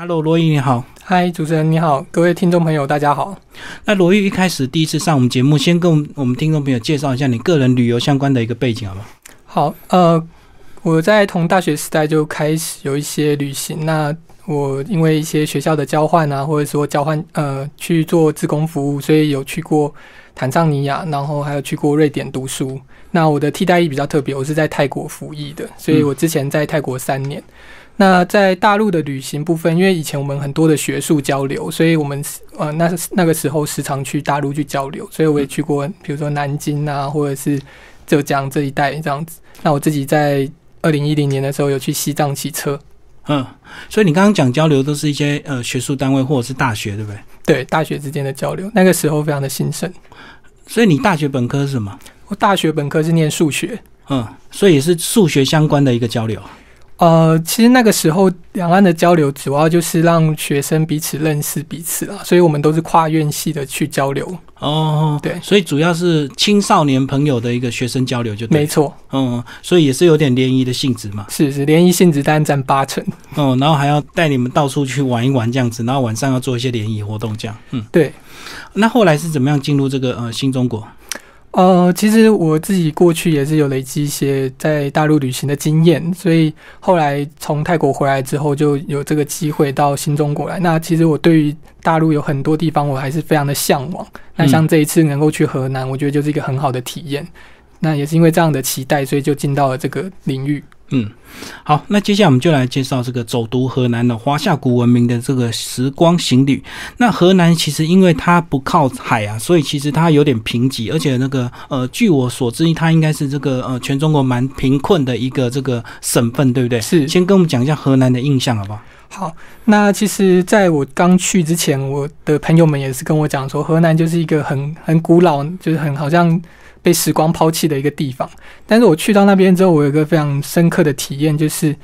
Hello，罗毅你好。嗨，主持人你好，各位听众朋友大家好。那罗毅一开始第一次上我们节目，先跟我们听众朋友介绍一下你个人旅游相关的一个背景，好吗？好，呃，我在从大学时代就开始有一些旅行。那我因为一些学校的交换啊，或者说交换呃去做志工服务，所以有去过坦桑尼亚，然后还有去过瑞典读书。那我的替代役比较特别，我是在泰国服役的，所以我之前在泰国三年。那在大陆的旅行部分，因为以前我们很多的学术交流，所以我们呃那那个时候时常去大陆去交流，所以我也去过，比如说南京啊，或者是浙江这一带这样子。那我自己在二零一零年的时候有去西藏骑车，嗯，所以你刚刚讲交流都是一些呃学术单位或者是大学，对不对？对，大学之间的交流，那个时候非常的兴盛。所以你大学本科是什么？我大学本科是念数学，嗯，所以也是数学相关的一个交流。呃，其实那个时候两岸的交流主要就是让学生彼此认识彼此啦，所以我们都是跨院系的去交流。哦，对，所以主要是青少年朋友的一个学生交流，就没错。嗯，所以也是有点联谊的性质嘛。是是，联谊性质单占八成。哦，然后还要带你们到处去玩一玩这样子，然后晚上要做一些联谊活动这样。嗯，对。那后来是怎么样进入这个呃新中国？呃，其实我自己过去也是有累积一些在大陆旅行的经验，所以后来从泰国回来之后，就有这个机会到新中国来。那其实我对于大陆有很多地方，我还是非常的向往。那像这一次能够去河南，我觉得就是一个很好的体验。那也是因为这样的期待，所以就进到了这个领域。嗯，好，那接下来我们就来介绍这个走读河南的华夏古文明的这个时光行旅。那河南其实因为它不靠海啊，所以其实它有点贫瘠，而且那个呃，据我所知，它应该是这个呃全中国蛮贫困的一个这个省份，对不对？是。先跟我们讲一下河南的印象，好不好？好，那其实在我刚去之前，我的朋友们也是跟我讲说，河南就是一个很很古老，就是很好像。被时光抛弃的一个地方，但是我去到那边之后，我有一个非常深刻的体验，就是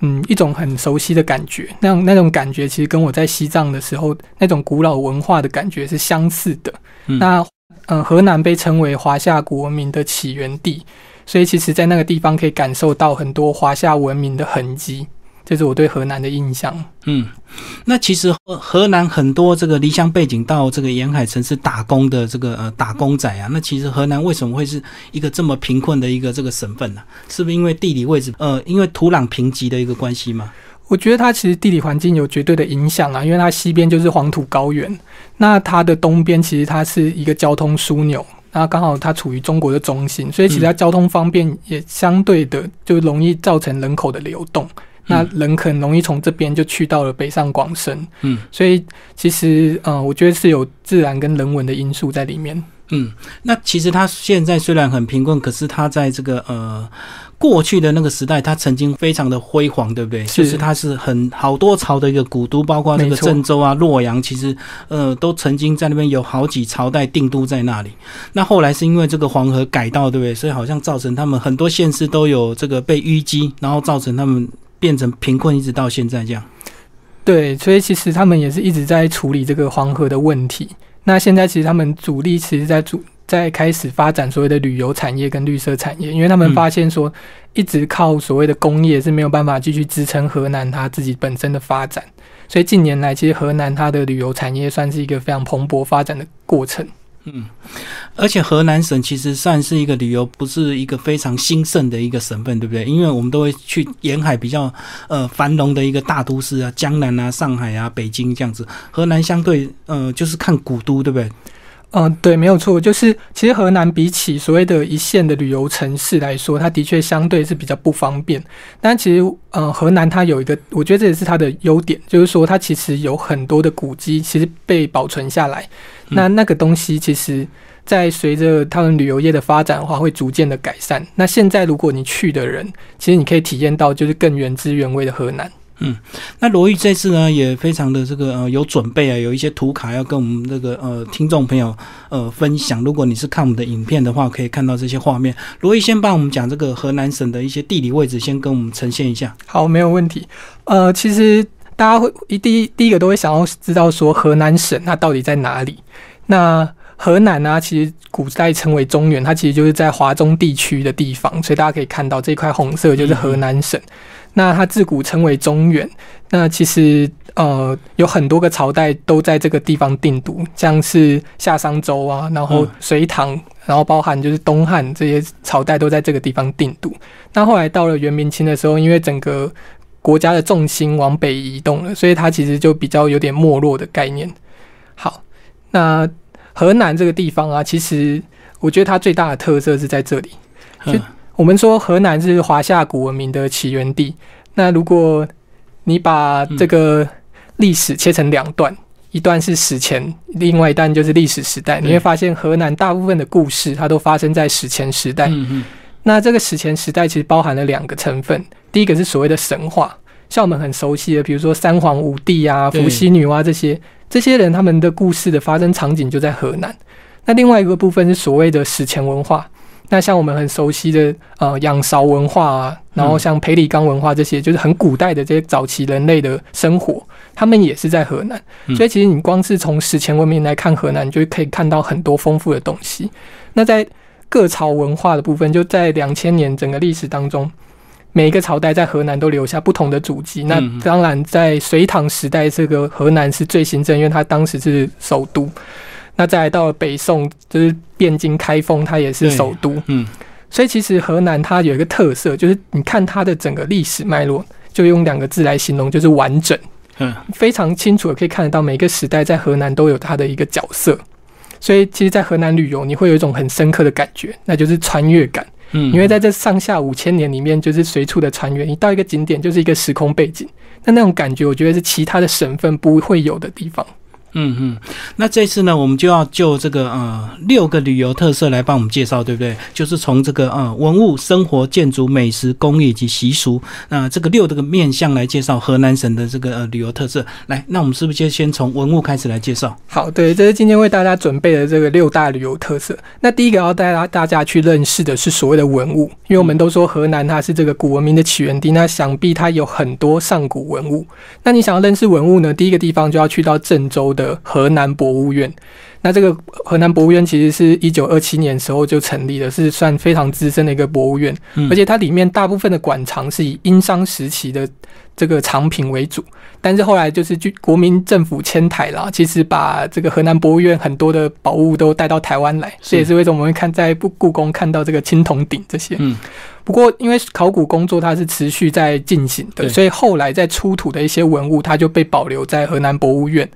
嗯，一种很熟悉的感觉。那那种感觉其实跟我在西藏的时候那种古老文化的感觉是相似的。那嗯，河南被称为华夏古文明的起源地，所以其实在那个地方可以感受到很多华夏文明的痕迹。这是我对河南的印象。嗯，那其实河南很多这个离乡背景到这个沿海城市打工的这个呃打工仔啊，那其实河南为什么会是一个这么贫困的一个这个省份呢？是不是因为地理位置呃，因为土壤贫瘠的一个关系吗？我觉得它其实地理环境有绝对的影响啊，因为它西边就是黄土高原，那它的东边其实它是一个交通枢纽，那刚好它处于中国的中心，所以其实它交通方便也相对的就容易造成人口的流动。那人很容易从这边就去到了北上广深，嗯，所以其实，嗯，我觉得是有自然跟人文的因素在里面，嗯，那其实他现在虽然很贫困，可是他在这个呃过去的那个时代，他曾经非常的辉煌，对不对？就是他是很好多朝的一个古都，包括那个郑州啊、洛阳，其实呃都曾经在那边有好几朝代定都在那里。那后来是因为这个黄河改道，对不对？所以好像造成他们很多县市都有这个被淤积，然后造成他们。变成贫困，一直到现在这样。对，所以其实他们也是一直在处理这个黄河的问题。那现在其实他们主力其实在主在开始发展所谓的旅游产业跟绿色产业，因为他们发现说，一直靠所谓的工业是没有办法继续支撑河南它自己本身的发展。所以近年来，其实河南它的旅游产业算是一个非常蓬勃发展的过程。嗯，而且河南省其实算是一个旅游不是一个非常兴盛的一个省份，对不对？因为我们都会去沿海比较呃繁荣的一个大都市啊，江南啊、上海啊、北京这样子。河南相对呃就是看古都，对不对？嗯，对，没有错，就是其实河南比起所谓的一线的旅游城市来说，它的确相对是比较不方便。但其实，呃，河南它有一个，我觉得这也是它的优点，就是说它其实有很多的古迹，其实被保存下来。那那个东西，其实在随着他们旅游业的发展的话，会逐渐的改善。那现在如果你去的人，其实你可以体验到就是更原汁原味的河南。嗯，那罗玉这次呢也非常的这个呃有准备啊，有一些图卡要跟我们这个呃听众朋友呃分享。如果你是看我们的影片的话，可以看到这些画面。罗玉先帮我们讲这个河南省的一些地理位置，先跟我们呈现一下。好，没有问题。呃，其实大家会一第一第一个都会想要知道说河南省它到底在哪里？那河南呢，其实古代称为中原，它其实就是在华中地区的地方，所以大家可以看到这块红色就是河南省。那它自古称为中原。那其实呃有很多个朝代都在这个地方定都，像是夏商周啊，然后隋唐，然后包含就是东汉这些朝代都在这个地方定都。那后来到了元明清的时候，因为整个国家的重心往北移动了，所以它其实就比较有点没落的概念。好，那河南这个地方啊，其实我觉得它最大的特色是在这里。就我们说河南是华夏古文明的起源地，那如果你把这个历史切成两段，一段是史前，另外一段就是历史时代，你会发现河南大部分的故事它都发生在史前时代。那这个史前时代其实包含了两个成分，第一个是所谓的神话，像我们很熟悉的，比如说三皇五帝啊、伏羲女娲这些，这些人他们的故事的发生场景就在河南。那另外一个部分是所谓的史前文化，那像我们很熟悉的呃仰韶文化啊，然后像裴李岗文化这些，就是很古代的这些早期人类的生活，他们也是在河南。所以其实你光是从史前文明来看河南，你就可以看到很多丰富的东西。那在各朝文化的部分，就在两千年整个历史当中，每一个朝代在河南都留下不同的足迹。那当然，在隋唐时代，这个河南是最新政，因为它当时是首都。那再来到了北宋，就是汴京开封，它也是首都。嗯，所以其实河南它有一个特色，就是你看它的整个历史脉络，就用两个字来形容，就是完整。嗯，非常清楚的可以看得到，每个时代在河南都有它的一个角色。所以，其实，在河南旅游，你会有一种很深刻的感觉，那就是穿越感。嗯，因为在这上下五千年里面，就是随处的穿越，你到一个景点就是一个时空背景，那那种感觉，我觉得是其他的省份不会有的地方。嗯嗯，那这次呢，我们就要就这个呃六个旅游特色来帮我们介绍，对不对？就是从这个呃文物、生活、建筑、美食、工艺以及习俗，那这个六这个面向来介绍河南省的这个呃旅游特色。来，那我们是不是就先从文物开始来介绍？好，对，这是今天为大家准备的这个六大旅游特色。那第一个要带大大家去认识的是所谓的文物，因为我们都说河南它是这个古文明的起源地，那想必它有很多上古文物。那你想要认识文物呢？第一个地方就要去到郑州的。河南博物院，那这个河南博物院其实是一九二七年时候就成立的，是算非常资深的一个博物院，而且它里面大部分的馆藏是以殷商时期的这个藏品为主。但是后来就是据国民政府迁台了，其实把这个河南博物院很多的宝物都带到台湾来，这也是为什么我们会看在故故宫看到这个青铜鼎这些。嗯，不过因为考古工作它是持续在进行的，所以后来在出土的一些文物，它就被保留在河南博物院。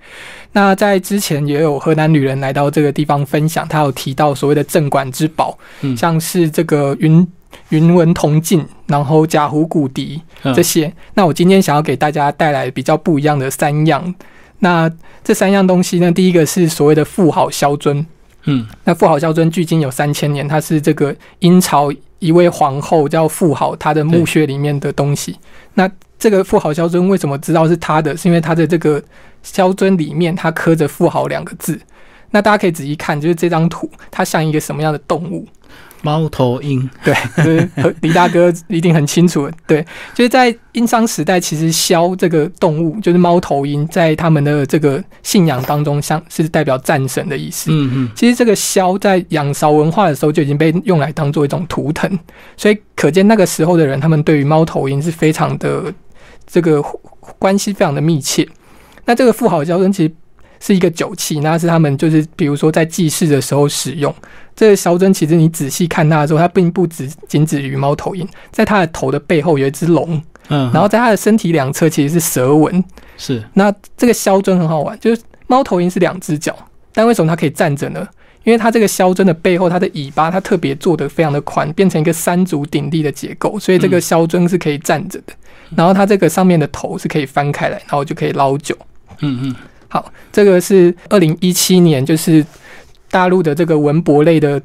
那在之前也有河南女人来到这个地方分享，她有提到所谓的镇馆之宝，像是这个云。云纹铜镜，然后甲湖骨笛这些，那我今天想要给大家带来比较不一样的三样。那这三样东西呢，第一个是所谓的妇好肖尊，嗯，那妇好肖尊距今有三千年，它是这个殷朝一位皇后叫妇好她的墓穴里面的东西。那这个妇好肖尊为什么知道是他的？是因为它的这个肖尊里面它刻着“妇好”两个字。那大家可以仔细看，就是这张图，它像一个什么样的动物？猫头鹰，对，就是李大哥一定很清楚。对，就是在殷商时代，其实枭这个动物，就是猫头鹰，在他们的这个信仰当中，像是代表战神的意思。嗯嗯，其实这个枭在仰韶文化的时候就已经被用来当做一种图腾，所以可见那个时候的人，他们对于猫头鹰是非常的这个关系非常的密切。那这个富豪交生其实。是一个酒器，那是他们就是比如说在祭祀的时候使用。这个小尊其实你仔细看它的时候，它并不只仅止于猫头鹰，在它的头的背后有一只龙，嗯，然后在它的身体两侧其实是蛇纹。是，那这个肖尊很好玩，就是猫头鹰是两只脚，但为什么它可以站着呢？因为它这个肖尊的背后，它的尾巴它特别做的非常的宽，变成一个三足鼎立的结构，所以这个肖尊是可以站着的。然后它这个上面的头是可以翻开来，然后就可以捞酒。嗯嗯。好，这个是二零一七年，就是大陆的这个文博类的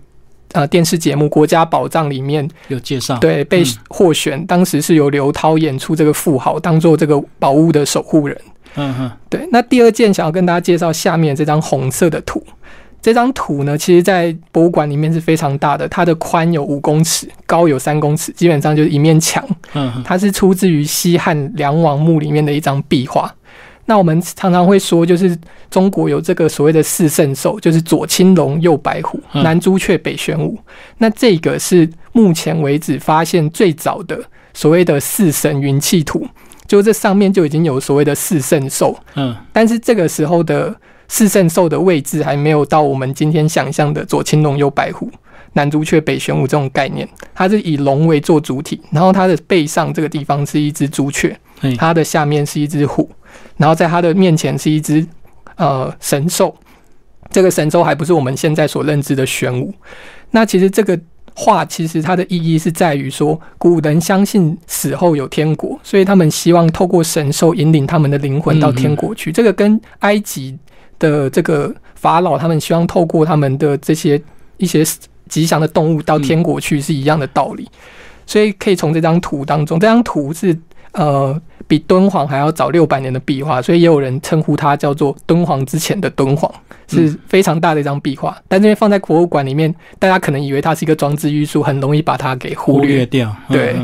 呃电视节目《国家宝藏》里面有介绍，对，被获选，当时是由刘涛演出这个富豪，当做这个宝物的守护人。嗯哼，对。那第二件想要跟大家介绍下面这张红色的图，这张图呢，其实在博物馆里面是非常大的，它的宽有五公尺，高有三公尺，基本上就是一面墙。嗯，它是出自于西汉梁王墓里面的一张壁画。那我们常常会说，就是中国有这个所谓的四圣兽，就是左青龙、右白虎、南朱雀、北玄武。那这个是目前为止发现最早的所谓的四神云气图，就这上面就已经有所谓的四圣兽。嗯，但是这个时候的四圣兽的位置还没有到我们今天想象的左青龙右白虎、南朱雀北玄武这种概念，它是以龙为做主体，然后它的背上这个地方是一只朱雀，它的下面是一只虎，然后在他的面前是一只呃神兽。这个神兽还不是我们现在所认知的玄武。那其实这个话，其实它的意义是在于说，古人相信死后有天国，所以他们希望透过神兽引领他们的灵魂到天国去。这个跟埃及的这个法老他们希望透过他们的这些一些吉祥的动物到天国去是一样的道理。所以可以从这张图当中，这张图是呃。比敦煌还要早六百年的壁画，所以也有人称呼它叫做敦煌之前的敦煌，是非常大的一张壁画。但这边放在博物馆里面，大家可能以为它是一个装置艺术，很容易把它给忽略掉。对，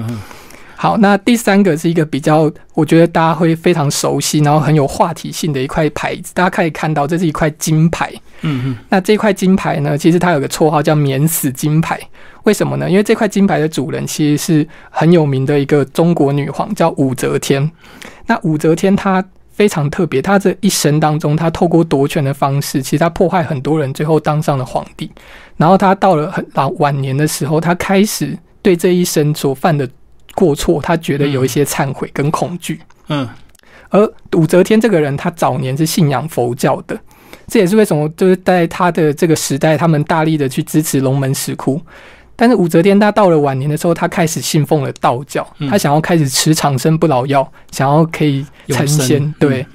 好，那第三个是一个比较，我觉得大家会非常熟悉，然后很有话题性的一块牌子。大家可以看到，这是一块金牌。嗯嗯，那这块金牌呢，其实它有个绰号叫“免死金牌”。为什么呢？因为这块金牌的主人其实是很有名的一个中国女皇，叫武则天。那武则天她非常特别，她这一生当中，她透过夺权的方式，其实她破坏很多人，最后当上了皇帝。然后她到了很老晚年的时候，她开始对这一生所犯的过错，他觉得有一些忏悔跟恐惧。嗯，而武则天这个人，他早年是信仰佛教的，这也是为什么就是在他的这个时代，他们大力的去支持龙门石窟。但是武则天她到了晚年的时候，她开始信奉了道教，她想要开始吃长生不老药，想要可以成仙。对，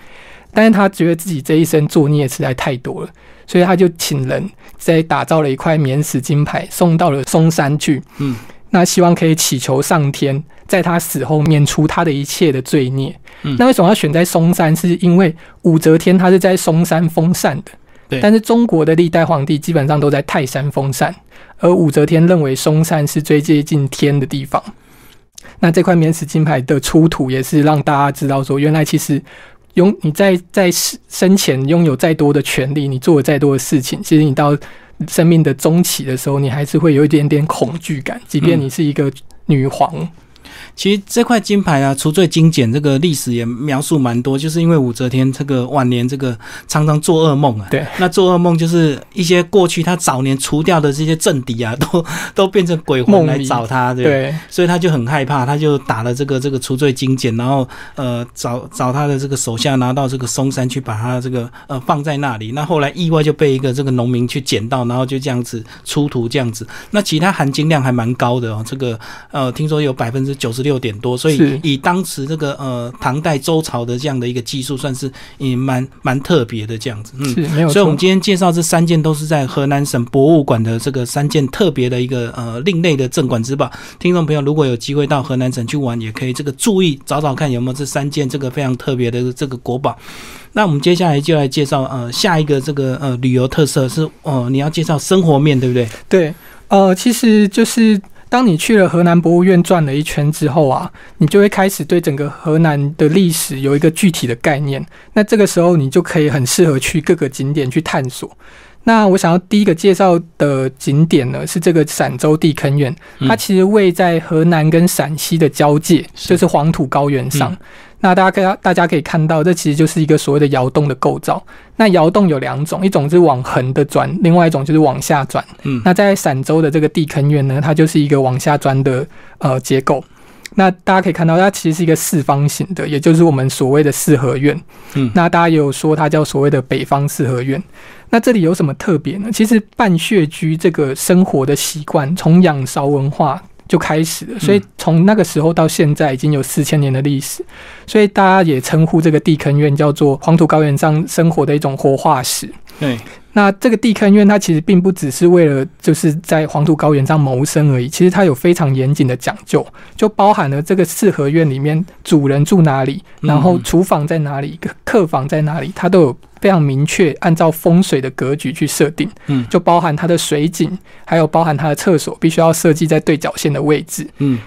但是她觉得自己这一生作孽实在太多了，所以她就请人在打造了一块免死金牌，送到了嵩山去。嗯，那希望可以祈求上天，在他死后免除他的一切的罪孽。嗯，那为什么要选在嵩山？是因为武则天她是在嵩山封禅的。对，但是中国的历代皇帝基本上都在泰山封禅。而武则天认为嵩山是最接近天的地方，那这块免死金牌的出土也是让大家知道说，原来其实拥你在在生前拥有再多的权利，你做了再多的事情，其实你到生命的终期的时候，你还是会有一点点恐惧感，即便你是一个女皇。其实这块金牌啊，除罪精简，这个历史也描述蛮多，就是因为武则天这个晚年这个常常做噩梦啊。对。那做噩梦就是一些过去他早年除掉的这些政敌啊，都都变成鬼魂来找他，对。对。所以他就很害怕，他就打了这个这个除罪精简，然后呃找找他的这个手下拿到这个嵩山去把他这个呃放在那里。那后来意外就被一个这个农民去捡到，然后就这样子出土这样子。那其他含金量还蛮高的哦，这个呃听说有百分之九十。六点多，所以以当时这个呃唐代周朝的这样的一个技术，算是也蛮蛮特别的这样子。嗯，没有所以我们今天介绍这三件都是在河南省博物馆的这个三件特别的一个呃另类的镇馆之宝。听众朋友如果有机会到河南省去玩，也可以这个注意找找看有没有这三件这个非常特别的这个国宝。那我们接下来就来介绍呃下一个这个呃旅游特色是哦你要介绍生活面对不对？对，呃其实就是。当你去了河南博物院转了一圈之后啊，你就会开始对整个河南的历史有一个具体的概念。那这个时候，你就可以很适合去各个景点去探索。那我想要第一个介绍的景点呢，是这个陕州地坑院，它其实位在河南跟陕西的交界，就是黄土高原上。那大家可以大家可以看到，这其实就是一个所谓的窑洞的构造。那窑洞有两种，一种是往横的钻，另外一种就是往下钻。嗯，那在陕州的这个地坑院呢，它就是一个往下钻的呃结构。那大家可以看到，它其实是一个四方形的，也就是我们所谓的四合院。嗯，那大家也有说它叫所谓的北方四合院。那这里有什么特别呢？其实半穴居这个生活的习惯，从仰韶文化。就开始了，所以从那个时候到现在已经有四千年的历史，所以大家也称呼这个地坑院叫做黄土高原上生活的一种活化石。对。那这个地坑院，它其实并不只是为了就是在黄土高原上谋生而已，其实它有非常严谨的讲究，就包含了这个四合院里面主人住哪里，然后厨房在哪里，客房在哪里，它都有非常明确按照风水的格局去设定。嗯，就包含它的水井，还有包含它的厕所，必须要设计在对角线的位置。嗯，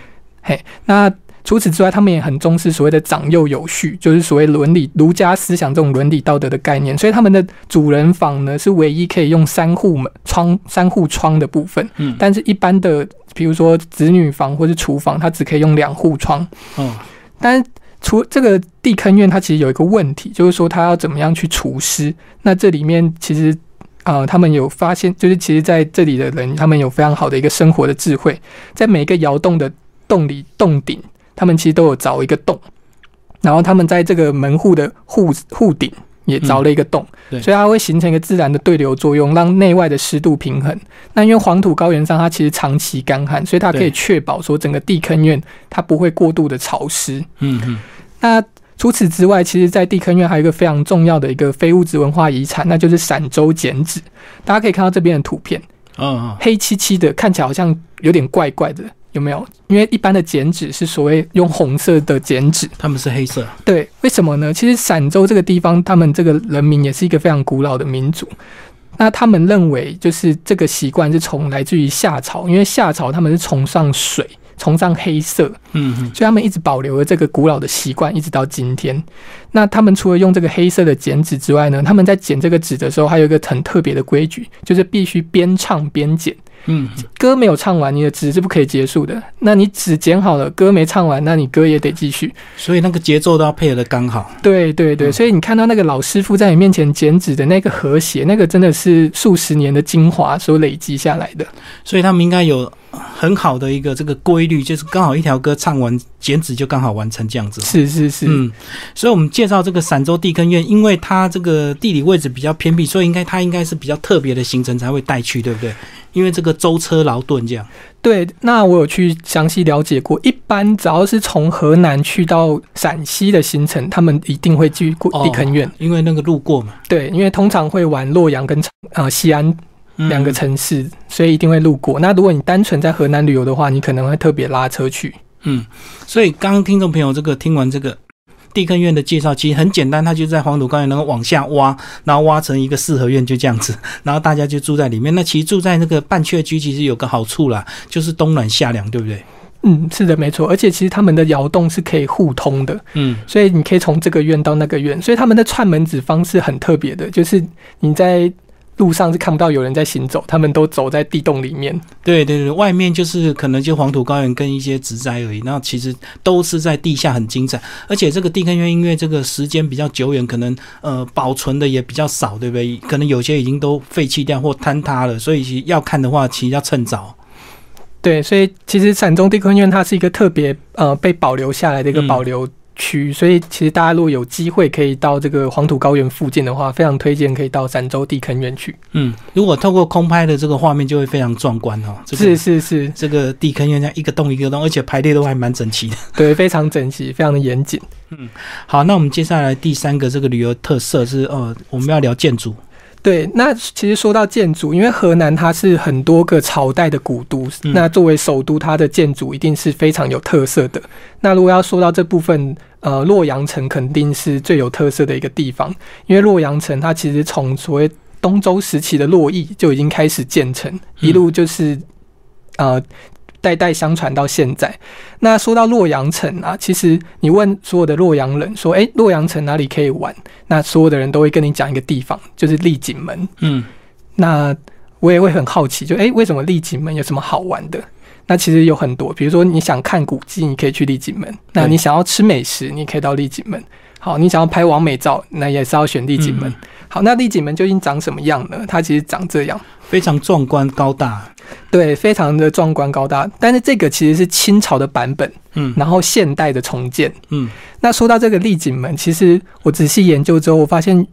嘿，那。除此之外，他们也很重视所谓的长幼有序，就是所谓伦理儒家思想这种伦理道德的概念。所以他们的主人房呢，是唯一可以用三户门窗、三户窗的部分。嗯，但是一般的，比如说子女房或是厨房，它只可以用两户窗。哦，但除这个地坑院，它其实有一个问题，就是说它要怎么样去除湿？那这里面其实啊，他们有发现，就是其实在这里的人，他们有非常好的一个生活的智慧，在每一个窑洞的洞里洞顶。他们其实都有凿一个洞，然后他们在这个门户的户户顶也凿了一个洞，所以它会形成一个自然的对流作用，让内外的湿度平衡。那因为黄土高原上它其实长期干旱，所以它可以确保说整个地坑院它不会过度的潮湿。嗯嗯。那除此之外，其实，在地坑院还有一个非常重要的一个非物质文化遗产，那就是陕州剪纸。大家可以看到这边的图片，嗯，黑漆漆的，看起来好像有点怪怪的。有没有？因为一般的剪纸是所谓用红色的剪纸，他们是黑色。对，为什么呢？其实陕州这个地方，他们这个人民也是一个非常古老的民族。那他们认为，就是这个习惯是从来自于夏朝，因为夏朝他们是崇尚水，崇尚黑色，嗯，所以他们一直保留了这个古老的习惯，一直到今天。那他们除了用这个黑色的剪纸之外呢，他们在剪这个纸的时候，还有一个很特别的规矩，就是必须边唱边剪。嗯，歌没有唱完，你的纸是不可以结束的。那你纸剪好了，歌没唱完，那你歌也得继续。所以那个节奏都要配合的刚好。对对对，所以你看到那个老师傅在你面前剪纸的那个和谐，那个真的是数十年的精华所累积下来的。所以他们应该有很好的一个这个规律，就是刚好一条歌唱完，剪纸就刚好完成这样子。是是是，嗯。所以我们介绍这个陕州地坑院，因为它这个地理位置比较偏僻，所以应该它应该是比较特别的行程才会带去，对不对？因为这个舟车劳顿这样，对，那我有去详细了解过。一般只要是从河南去到陕西的行程，他们一定会去过地坑院，因为那个路过嘛。对，因为通常会玩洛阳跟呃西安两个城市，所以一定会路过。那如果你单纯在河南旅游的话，你可能会特别拉车去。嗯，所以刚刚听众朋友这个听完这个。地坑院的介绍其实很简单，它就在黄土高原，然后往下挖，然后挖成一个四合院，就这样子，然后大家就住在里面。那其实住在那个半雀居，其实有个好处啦，就是冬暖夏凉，对不对？嗯，是的，没错。而且其实他们的窑洞是可以互通的，嗯，所以你可以从这个院到那个院，所以他们的串门子方式很特别的，就是你在。路上是看不到有人在行走，他们都走在地洞里面。对对对，外面就是可能就黄土高原跟一些植栽而已。那其实都是在地下很精彩，而且这个地坑院因为这个时间比较久远，可能呃保存的也比较少，对不对？可能有些已经都废弃掉或坍塌了，所以要看的话，其实要趁早。对，所以其实陕中地坑院它是一个特别呃被保留下来的一个保留。区，所以其实大家如果有机会可以到这个黄土高原附近的话，非常推荐可以到陕州地坑园去。嗯，如果透过空拍的这个画面，就会非常壮观哦。是是是，这个地坑院这样一个洞一个洞，而且排列都还蛮整齐的。对，非常整齐，非常的严谨。嗯，好，那我们接下来第三个这个旅游特色是，呃，我们要聊建筑。对，那其实说到建筑，因为河南它是很多个朝代的古都，那作为首都，它的建筑一定是非常有特色的。那如果要说到这部分，呃，洛阳城肯定是最有特色的一个地方，因为洛阳城它其实从所谓东周时期的洛邑就已经开始建成，一路就是呃。代代相传到现在。那说到洛阳城啊，其实你问所有的洛阳人说：“哎，洛阳城哪里可以玩？”那所有的人都会跟你讲一个地方，就是丽景门。嗯，那我也会很好奇，就哎，为什么丽景门有什么好玩的？那其实有很多，比如说你想看古迹，你可以去丽景门；那你想要吃美食，你可以到丽景门。好，你想要拍完美照，那也是要选丽景门。好，那丽景门究竟长什么样呢？它其实长这样，非常壮观高大。对，非常的壮观高大。但是这个其实是清朝的版本，嗯，然后现代的重建，嗯。那说到这个丽景门，其实我仔细研究之后，我发现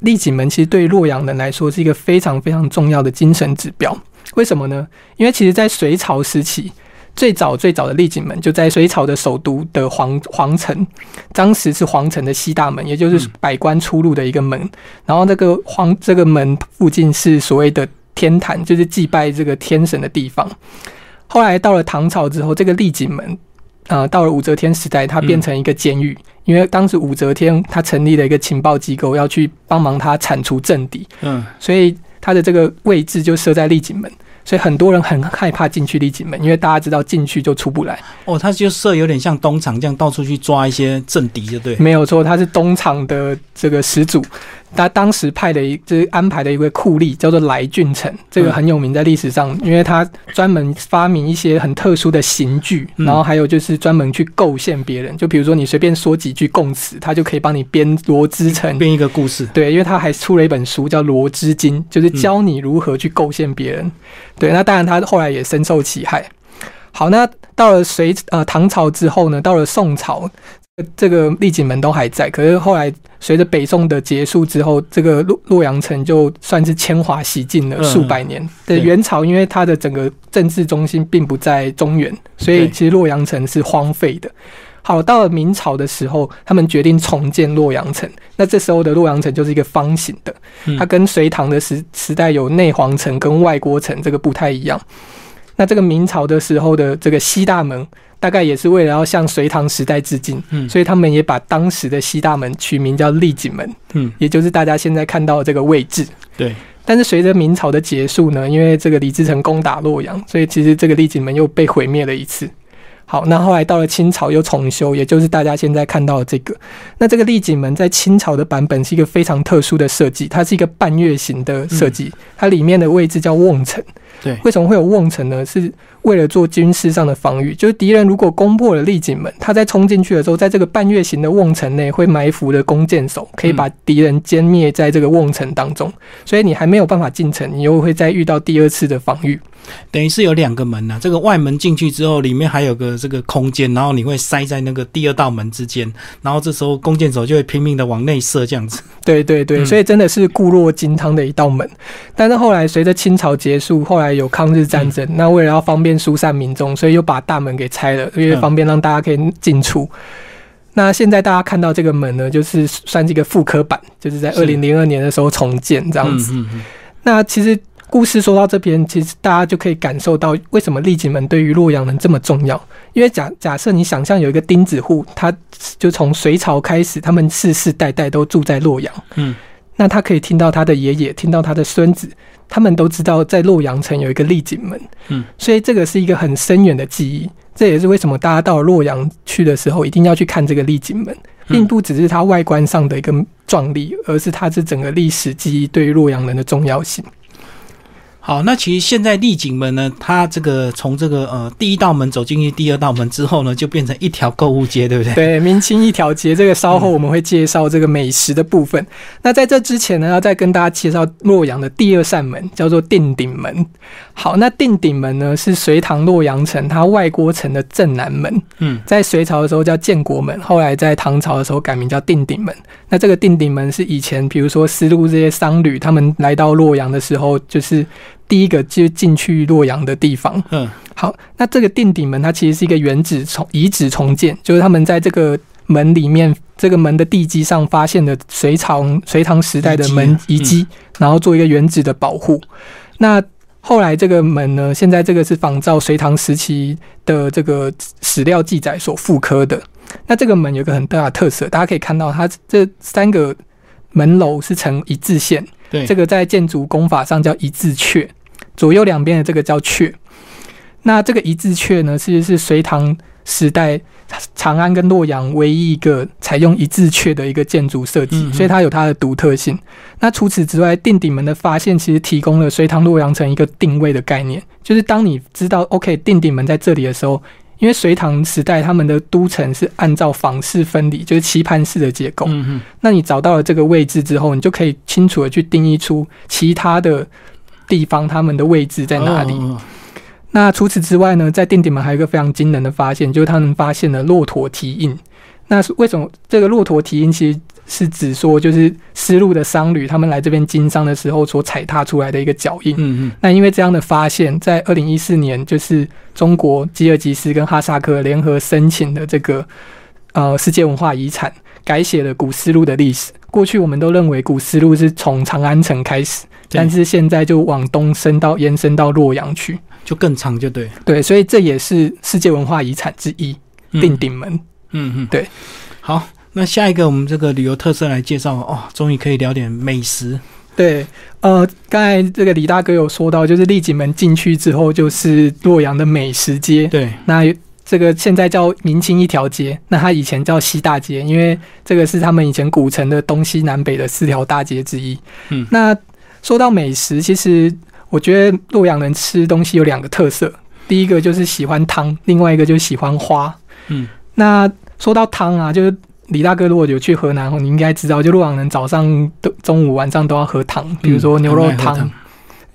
丽景门其实对洛阳人来说是一个非常非常重要的精神指标。为什么呢？因为其实，在隋朝时期。最早最早的丽景门就在隋朝的首都的皇皇城，当时是皇城的西大门，也就是百官出入的一个门。然后这个皇这个门附近是所谓的天坛，就是祭拜这个天神的地方。后来到了唐朝之后，这个丽景门啊，到了武则天时代，它变成一个监狱，因为当时武则天她成立了一个情报机构，要去帮忙她铲除政敌。嗯，所以它的这个位置就设在丽景门。所以很多人很害怕进去丽景门，因为大家知道进去就出不来。哦，他就设有点像东厂这样，到处去抓一些政敌，就对。没有错，他是东厂的这个始祖。他当时派的一，就是安排的一位酷吏，叫做来俊臣，这个很有名在历史上，因为他专门发明一些很特殊的刑具，然后还有就是专门去构陷别人，就比如说你随便说几句供词，他就可以帮你编罗织成编一个故事。对，因为他还出了一本书叫《罗织经》，就是教你如何去构陷别人。对，那当然他后来也深受其害。好，那到了隋呃唐朝之后呢，到了宋朝。这个丽景门都还在，可是后来随着北宋的结束之后，这个洛洛阳城就算是铅华洗尽了数百年。的元朝因为它的整个政治中心并不在中原，所以其实洛阳城是荒废的。好，到了明朝的时候，他们决定重建洛阳城。那这时候的洛阳城就是一个方形的，它跟隋唐的时时代有内皇城跟外郭城这个不太一样。那这个明朝的时候的这个西大门。大概也是为了要向隋唐时代致敬，嗯，所以他们也把当时的西大门取名叫丽景门，嗯，也就是大家现在看到的这个位置。对，但是随着明朝的结束呢，因为这个李自成攻打洛阳，所以其实这个丽景门又被毁灭了一次。好，那后来到了清朝又重修，也就是大家现在看到的这个。那这个丽景门在清朝的版本是一个非常特殊的设计，它是一个半月形的设计，它里面的位置叫瓮城。对，为什么会有瓮城呢？是为了做军事上的防御，就是敌人如果攻破了丽景门，他在冲进去的时候，在这个半月形的瓮城内会埋伏的弓箭手，可以把敌人歼灭在这个瓮城当中，所以你还没有办法进城，你又会再遇到第二次的防御。等于是有两个门呐，这个外门进去之后，里面还有个这个空间，然后你会塞在那个第二道门之间，然后这时候弓箭手就会拼命的往内射，这样子。对对对，所以真的是固若金汤的一道门。但是后来随着清朝结束，后来有抗日战争，那为了要方便疏散民众，所以又把大门给拆了，因为方便让大家可以进出。那现在大家看到这个门呢，就是算是一个复刻版，就是在二零零二年的时候重建这样子。那其实。故事说到这边，其实大家就可以感受到为什么丽景门对于洛阳人这么重要。因为假假设你想象有一个钉子户，他就从隋朝开始，他们世世代代都住在洛阳。嗯，那他可以听到他的爷爷，听到他的孙子，他们都知道在洛阳城有一个丽景门。嗯，所以这个是一个很深远的记忆。这也是为什么大家到洛阳去的时候，一定要去看这个丽景门，并不只是它外观上的一个壮丽，而是它这整个历史记忆对于洛阳人的重要性。好，那其实现在丽景门呢，它这个从这个呃第一道门走进去，第二道门之后呢，就变成一条购物街，对不对？对，明清一条街。这个稍后我们会介绍这个美食的部分。那在这之前呢，要再跟大家介绍洛阳的第二扇门，叫做定鼎门。好，那定鼎门呢是隋唐洛阳城它外郭城的正南门。嗯，在隋朝的时候叫建国门，后来在唐朝的时候改名叫定鼎门。那这个定鼎门是以前比如说丝路这些商旅他们来到洛阳的时候，就是。第一个就进去洛阳的地方。嗯，好，那这个定鼎门它其实是一个原址重遗址重建，就是他们在这个门里面，这个门的地基上发现的隋朝隋唐时代的门遗迹，然后做一个原址的保护。那后来这个门呢，现在这个是仿照隋唐时期的这个史料记载所复刻的。那这个门有个很大的特色，大家可以看到它这三个门楼是呈一字线，对，这个在建筑工法上叫一字阙。左右两边的这个叫阙，那这个一字阙呢，其实是隋唐时代长安跟洛阳唯一一个采用一字阙的一个建筑设计，所以它有它的独特性。那除此之外，定鼎门的发现其实提供了隋唐洛阳城一个定位的概念，就是当你知道 OK 定鼎门在这里的时候，因为隋唐时代他们的都城是按照房式分离，就是棋盘式的结构。那你找到了这个位置之后，你就可以清楚的去定义出其他的。地方他们的位置在哪里？那除此之外呢，在定鼎门还有一个非常惊人的发现，就是他们发现了骆驼蹄印。那为什么这个骆驼蹄印其实是指说，就是丝路的商旅他们来这边经商的时候所踩踏出来的一个脚印？嗯嗯。那因为这样的发现，在二零一四年，就是中国吉尔吉斯跟哈萨克联合申请的这个呃世界文化遗产，改写了古丝路的历史。过去我们都认为古丝路是从长安城开始。但是现在就往东伸到延伸到洛阳去，就更长，就对对，所以这也是世界文化遗产之一，定鼎门。嗯嗯，对。好，那下一个我们这个旅游特色来介绍哦，终于可以聊点美食。对，呃，刚才这个李大哥有说到，就是丽景门进去之后就是洛阳的美食街。对，那这个现在叫明清一条街，那它以前叫西大街，因为这个是他们以前古城的东西南北的四条大街之一。嗯，那说到美食，其实我觉得洛阳人吃东西有两个特色，第一个就是喜欢汤，另外一个就是喜欢花。嗯，那说到汤啊，就是。李大哥，如果有去河南后，你应该知道，就洛阳人早上、都中午、晚上都要喝汤，比如说牛肉汤、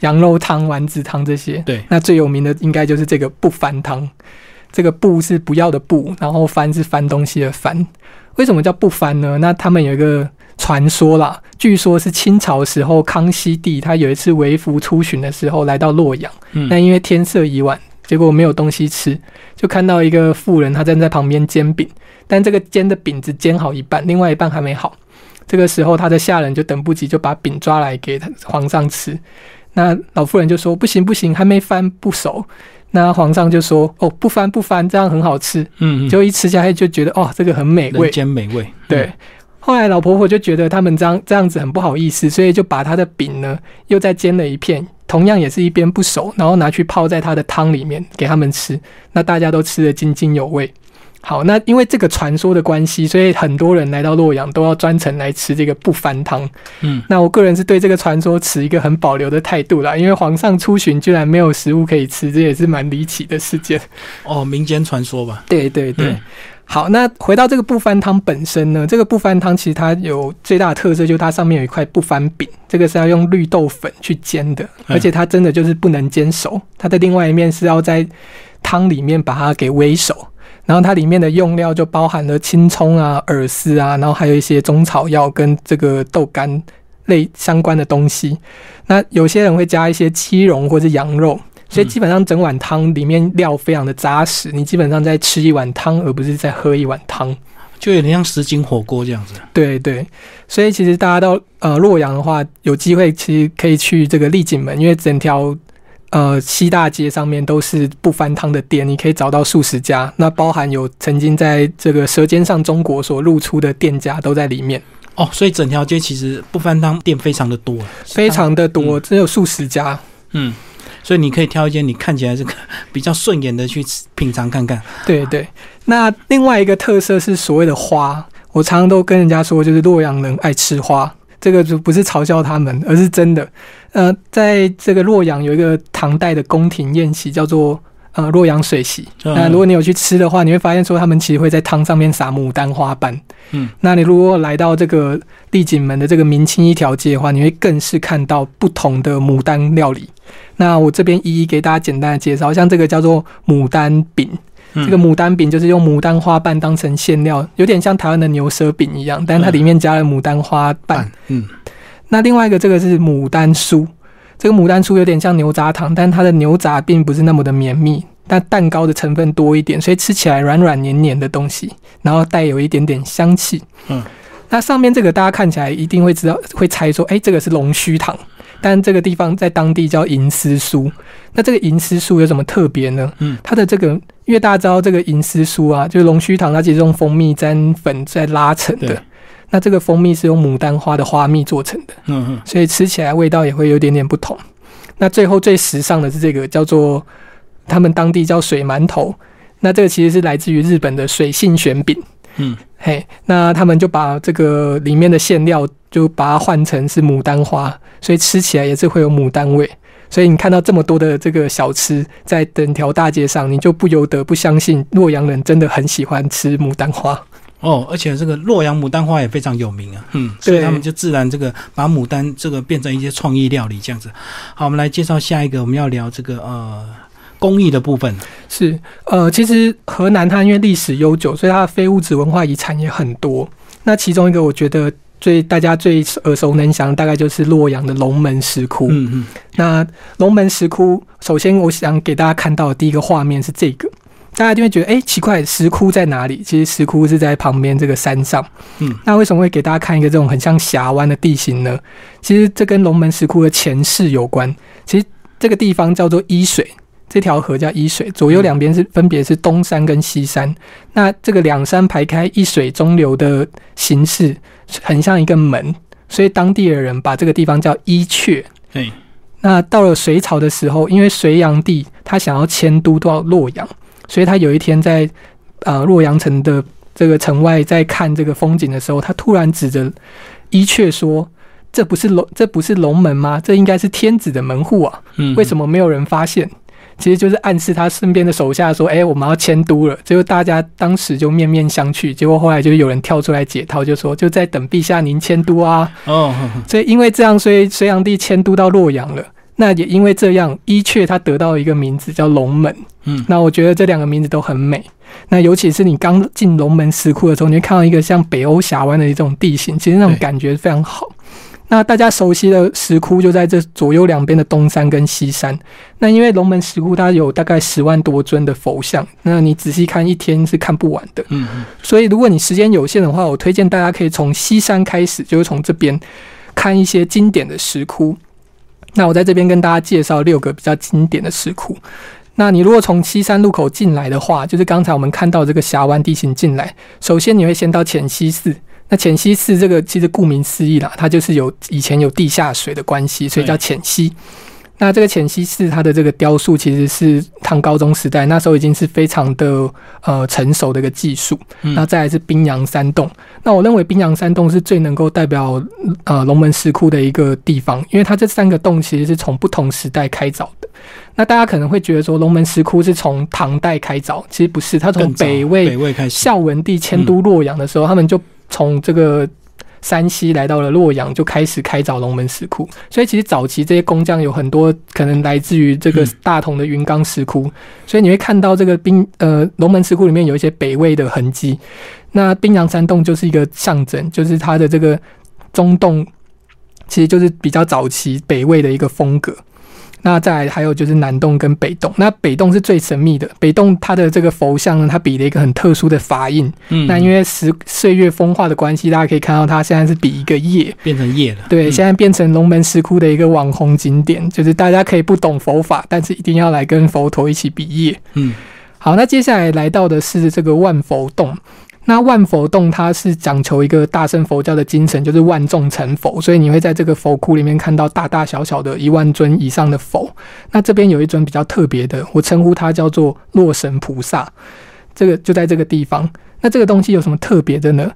羊肉汤、丸子汤这些。对，那最有名的应该就是这个不翻汤。这个不是不要的不，然后翻是翻东西的翻。为什么叫不翻呢？那他们有一个传说啦，据说是清朝时候康熙帝他有一次微服出巡的时候来到洛阳，那因为天色已晚，结果没有东西吃，就看到一个妇人，她站在旁边煎饼。但这个煎的饼子煎好一半，另外一半还没好。这个时候，他的下人就等不及，就把饼抓来给他皇上吃。那老妇人就说：“不行不行，还没翻不熟。”那皇上就说：“哦，不翻不翻，这样很好吃。”嗯，就一吃下去就觉得哦，这个很美味，煎美味。对。后来老婆婆就觉得他们这样这样子很不好意思，所以就把她的饼呢又再煎了一片，同样也是一边不熟，然后拿去泡在他的汤里面给他们吃。那大家都吃得津津有味。好，那因为这个传说的关系，所以很多人来到洛阳都要专程来吃这个不翻汤。嗯，那我个人是对这个传说持一个很保留的态度啦，因为皇上出巡居然没有食物可以吃，这也是蛮离奇的事件。哦，民间传说吧。对对对。好，那回到这个不翻汤本身呢，这个不翻汤其实它有最大的特色，就是它上面有一块不翻饼，这个是要用绿豆粉去煎的，而且它真的就是不能煎熟，它的另外一面是要在汤里面把它给煨熟。然后它里面的用料就包含了青葱啊、耳丝啊，然后还有一些中草药跟这个豆干类相关的东西。那有些人会加一些鸡茸或者羊肉，所以基本上整碗汤里面料非常的扎实。你基本上在吃一碗汤，而不是在喝一碗汤，就有点像什锦火锅这样子。对对，所以其实大家到呃洛阳的话，有机会其实可以去这个丽景门，因为整条。呃，西大街上面都是不翻汤的店，你可以找到数十家，那包含有曾经在这个《舌尖上中国》所露出的店家都在里面。哦，所以整条街其实不翻汤店非常的多，非常的多，只有数十家。嗯，所以你可以挑一间你看起来这个 比较顺眼的去品尝看看。对对，那另外一个特色是所谓的花，我常常都跟人家说，就是洛阳人爱吃花。这个就不是嘲笑他们，而是真的。呃，在这个洛阳有一个唐代的宫廷宴席，叫做呃洛阳水席。那如果你有去吃的话，你会发现说他们其实会在汤上面撒牡丹花瓣。嗯，那你如果来到这个丽景门的这个明清一条街的话，你会更是看到不同的牡丹料理。那我这边一一给大家简单的介绍，像这个叫做牡丹饼。这个牡丹饼就是用牡丹花瓣当成馅料，有点像台湾的牛舌饼一样，但是它里面加了牡丹花瓣。嗯，那另外一个这个是牡丹酥，这个牡丹酥有点像牛轧糖，但它的牛轧并不是那么的绵密，但蛋糕的成分多一点，所以吃起来软软黏黏的东西，然后带有一点点香气。嗯，那上面这个大家看起来一定会知道，会猜说，哎，这个是龙须糖。但这个地方在当地叫银丝酥，那这个银丝酥有什么特别呢？嗯，它的这个，因为大家知道这个银丝酥啊，就是龙须糖，它其实用蜂蜜沾粉在拉成的。那这个蜂蜜是用牡丹花的花蜜做成的。嗯嗯，所以吃起来味道也会有点点不同。那最后最时尚的是这个叫做他们当地叫水馒头，那这个其实是来自于日本的水性玄饼。嗯，嘿，那他们就把这个里面的馅料就把它换成是牡丹花，所以吃起来也是会有牡丹味。所以你看到这么多的这个小吃在整条大街上，你就不由得不相信洛阳人真的很喜欢吃牡丹花哦。而且这个洛阳牡丹花也非常有名啊，嗯，所以他们就自然这个把牡丹这个变成一些创意料理这样子。好，我们来介绍下一个，我们要聊这个呃。工艺的部分是，呃，其实河南它因为历史悠久，所以它的非物质文化遗产也很多。那其中一个我觉得最大家最耳熟能详，大概就是洛阳的龙门石窟。嗯嗯。那龙门石窟，首先我想给大家看到的第一个画面是这个，大家就会觉得，哎，奇怪，石窟在哪里？其实石窟是在旁边这个山上。嗯。那为什么会给大家看一个这种很像峡湾的地形呢？其实这跟龙门石窟的前世有关。其实这个地方叫做伊水。这条河叫伊水，左右两边是分别是东山跟西山。那这个两山排开，一水中流的形式很像一个门，所以当地的人把这个地方叫伊阙。对。那到了隋朝的时候，因为隋炀帝他想要迁都到洛阳，所以他有一天在呃洛阳城的这个城外在看这个风景的时候，他突然指着伊阙说：“这不是龙，这不是龙门吗？这应该是天子的门户啊！为什么没有人发现？”其实就是暗示他身边的手下说：“哎，我们要迁都了。”结果大家当时就面面相觑。结果后来就有人跳出来解套，就说：“就在等陛下您迁都啊。”哦，所以因为这样，所以隋炀帝迁都到洛阳了。那也因为这样，伊阙它得到一个名字叫龙门。嗯，那我觉得这两个名字都很美。那尤其是你刚进龙门石窟的时候，你会看到一个像北欧峡湾的一种地形，其实那种感觉非常好。那大家熟悉的石窟就在这左右两边的东山跟西山。那因为龙门石窟它有大概十万多尊的佛像，那你仔细看一天是看不完的。嗯嗯。所以如果你时间有限的话，我推荐大家可以从西山开始，就是从这边看一些经典的石窟。那我在这边跟大家介绍六个比较经典的石窟。那你如果从西山路口进来的话，就是刚才我们看到这个峡湾地形进来，首先你会先到浅溪寺。那浅溪寺这个其实顾名思义啦，它就是有以前有地下水的关系，所以叫浅溪。那这个浅溪寺它的这个雕塑其实是唐高宗时代那时候已经是非常的呃成熟的一个技术。那再来是宾阳山洞，那我认为宾阳山洞是最能够代表呃龙门石窟的一个地方，因为它这三个洞其实是从不同时代开凿的。那大家可能会觉得说龙门石窟是从唐代开凿，其实不是，它从北魏孝文帝迁都洛阳的时候，他们就从这个山西来到了洛阳，就开始开凿龙门石窟。所以其实早期这些工匠有很多可能来自于这个大同的云冈石窟。所以你会看到这个冰呃龙门石窟里面有一些北魏的痕迹。那宾阳山洞就是一个象征，就是它的这个中洞，其实就是比较早期北魏的一个风格。那再来还有就是南洞跟北洞，那北洞是最神秘的。北洞它的这个佛像呢，它比了一个很特殊的法印。嗯，那因为时岁月风化的关系，大家可以看到它现在是比一个叶，变成叶了。对，现在变成龙门石窟的一个网红景点，就是大家可以不懂佛法，但是一定要来跟佛陀一起比叶。嗯，好，那接下来来到的是这个万佛洞。那万佛洞它是讲求一个大乘佛教的精神，就是万众成佛，所以你会在这个佛窟里面看到大大小小的一万尊以上的佛。那这边有一尊比较特别的，我称呼它叫做洛神菩萨，这个就在这个地方。那这个东西有什么特别的呢？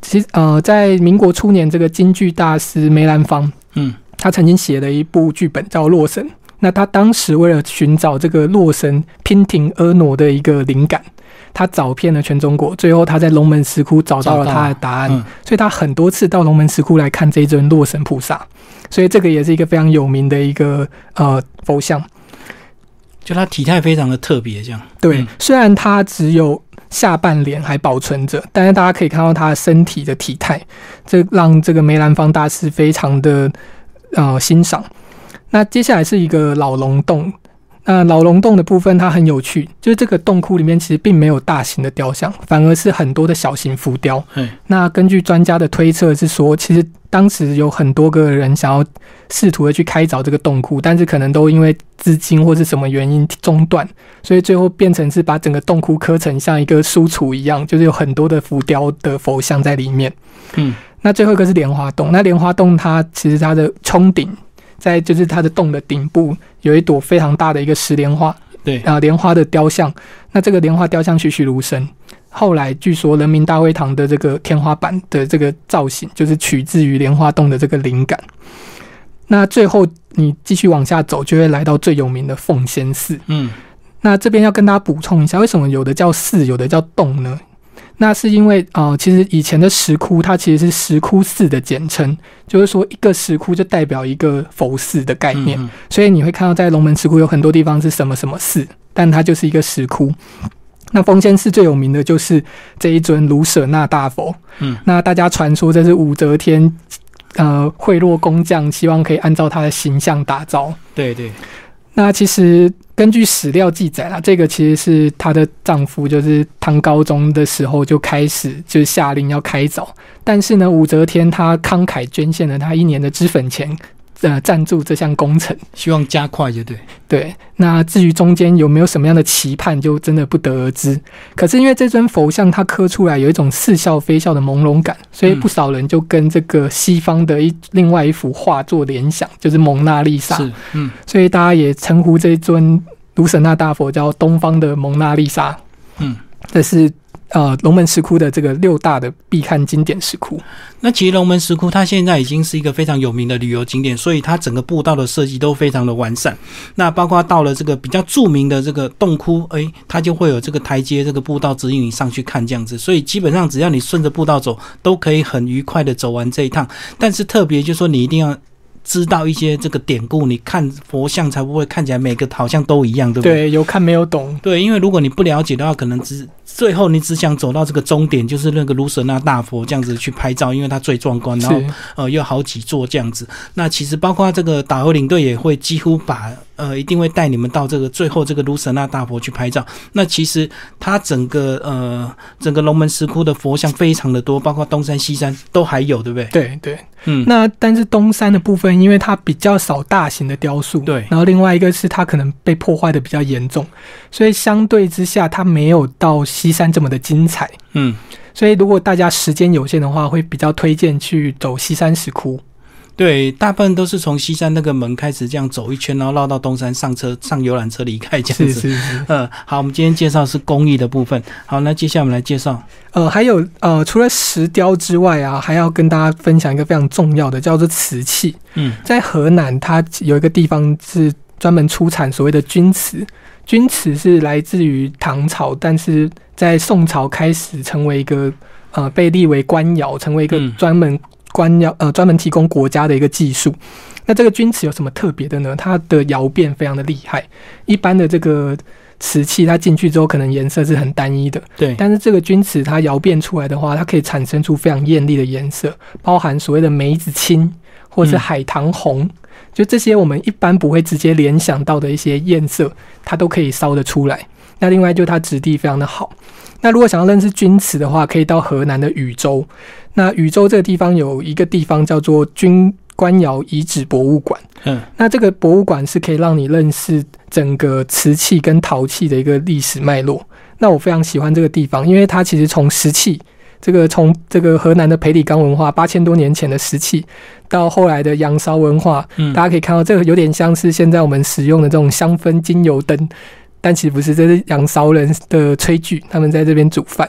其实呃，在民国初年，这个京剧大师梅兰芳，嗯，他曾经写了一部剧本叫《洛神》。那他当时为了寻找这个洛神娉婷婀娜的一个灵感。他找遍了全中国，最后他在龙门石窟找到了他的答案，所以他很多次到龙门石窟来看这一尊洛神菩萨，所以这个也是一个非常有名的一个呃佛像，就他体态非常的特别，这样对。虽然他只有下半脸还保存着，但是大家可以看到他身体的体态，这让这个梅兰芳大师非常的呃欣赏。那接下来是一个老龙洞。那老龙洞的部分，它很有趣，就是这个洞窟里面其实并没有大型的雕像，反而是很多的小型浮雕。那根据专家的推测是说，其实当时有很多个人想要试图的去开凿这个洞窟，但是可能都因为资金或是什么原因中断，所以最后变成是把整个洞窟刻成像一个书橱一样，就是有很多的浮雕的佛像在里面。嗯，那最后一个是莲花洞，那莲花洞它其实它的冲顶。在就是它的洞的顶部有一朵非常大的一个石莲花，对啊，莲花的雕像。那这个莲花雕像栩栩如生。后来据说人民大会堂的这个天花板的这个造型，就是取自于莲花洞的这个灵感。那最后你继续往下走，就会来到最有名的奉仙寺。嗯，那这边要跟大家补充一下，为什么有的叫寺，有的叫洞呢？那是因为啊，其实以前的石窟它其实是石窟寺的简称，就是说一个石窟就代表一个佛寺的概念，所以你会看到在龙门石窟有很多地方是什么什么寺，但它就是一个石窟。那奉仙寺最有名的就是这一尊卢舍那大佛，嗯，那大家传说这是武则天呃贿赂工匠，希望可以按照他的形象打造。对对。那其实根据史料记载啊，这个其实是她的丈夫，就是唐高宗的时候就开始就下令要开凿，但是呢，武则天她慷慨捐献了她一年的脂粉钱呃赞助这项工程，希望加快，就对。对，那至于中间有没有什么样的期盼，就真的不得而知。可是因为这尊佛像它刻出来有一种似笑非笑的朦胧感，所以不少人就跟这个西方的一另外一幅画作联想，就是蒙娜丽莎。是，嗯，所以大家也称呼这尊卢舍那大佛叫东方的蒙娜丽莎。嗯，这是。呃，龙门石窟的这个六大的必看经典石窟，那其实龙门石窟它现在已经是一个非常有名的旅游景点，所以它整个步道的设计都非常的完善。那包括到了这个比较著名的这个洞窟，诶，它就会有这个台阶，这个步道指引你上去看这样子。所以基本上只要你顺着步道走，都可以很愉快的走完这一趟。但是特别就是说，你一定要。知道一些这个典故，你看佛像才不会看起来每个好像都一样，对不对？对，有看没有懂。对，因为如果你不了解的话，可能只最后你只想走到这个终点，就是那个卢舍那大佛这样子去拍照，因为它最壮观，然后呃有好几座这样子。那其实包括这个导游领队也会几乎把。呃，一定会带你们到这个最后这个卢舍那大佛去拍照。那其实它整个呃整个龙门石窟的佛像非常的多，包括东山西山都还有，对不对？对对，嗯。那但是东山的部分，因为它比较少大型的雕塑，对。然后另外一个是它可能被破坏的比较严重，所以相对之下它没有到西山这么的精彩。嗯。所以如果大家时间有限的话，会比较推荐去走西山石窟。对，大部分都是从西山那个门开始这样走一圈，然后绕到东山上车上游览车离开这样子。是是是。嗯，好，我们今天介绍是工艺的部分。好，那接下来我们来介绍。呃，还有呃，除了石雕之外啊，还要跟大家分享一个非常重要的，叫做瓷器。嗯，在河南，它有一个地方是专门出产所谓的钧瓷。钧瓷是来自于唐朝，但是在宋朝开始成为一个呃被立为官窑，成为一个专门。官窑呃，专门提供国家的一个技术。那这个钧瓷有什么特别的呢？它的窑变非常的厉害。一般的这个瓷器，它进去之后可能颜色是很单一的。对。但是这个钧瓷它窑变出来的话，它可以产生出非常艳丽的颜色，包含所谓的梅子青或是海棠红，就这些我们一般不会直接联想到的一些颜色，它都可以烧得出来。那另外就它质地非常的好。那如果想要认识钧瓷的话，可以到河南的禹州。那禹州这个地方有一个地方叫做钧官窑遗址博物馆。嗯，那这个博物馆是可以让你认识整个瓷器跟陶器的一个历史脉络。那我非常喜欢这个地方，因为它其实从石器，这个从这个河南的培里冈文化八千多年前的石器，到后来的仰韶文化，嗯，大家可以看到这个有点像是现在我们使用的这种香氛精油灯，但其实不是，这是仰韶人的炊具，他们在这边煮饭。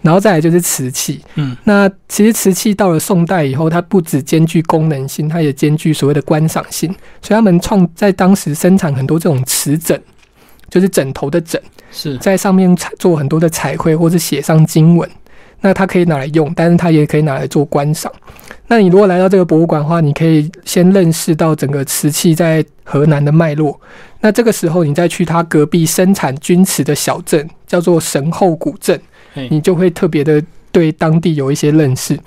然后再来就是瓷器，嗯，那其实瓷器到了宋代以后，它不只兼具功能性，它也兼具所谓的观赏性，所以他们创在当时生产很多这种瓷枕，就是枕头的枕，是。在上面做很多的彩绘或是写上经文，那它可以拿来用，但是它也可以拿来做观赏。那你如果来到这个博物馆的话，你可以先认识到整个瓷器在河南的脉络，那这个时候你再去它隔壁生产钧瓷的小镇，叫做神后古镇。你就会特别的对当地有一些认识。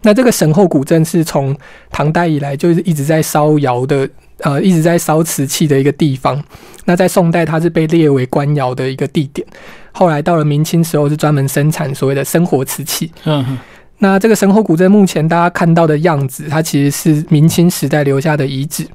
那这个神后古镇是从唐代以来就是一直在烧窑的，呃，一直在烧瓷器的一个地方。那在宋代，它是被列为官窑的一个地点。后来到了明清时候，是专门生产所谓的生活瓷器。嗯，那这个神火古镇目前大家看到的样子，它其实是明清时代留下的遗址。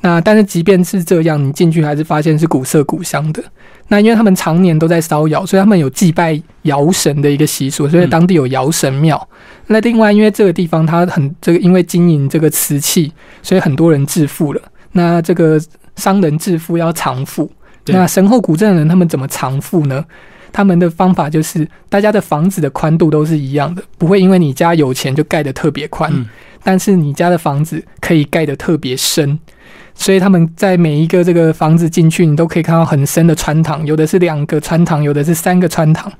那但是即便是这样，你进去还是发现是古色古香的。那因为他们常年都在烧窑，所以他们有祭拜窑神的一个习俗，所以当地有窑神庙。那另外，因为这个地方它很这个，因为经营这个瓷器，所以很多人致富了。那这个商人致富要藏富，那神后古镇的人他们怎么藏富呢？他们的方法就是大家的房子的宽度都是一样的，不会因为你家有钱就盖得特别宽，但是你家的房子可以盖得特别深。所以他们在每一个这个房子进去，你都可以看到很深的穿堂，有的是两个穿堂，有的是三个穿堂。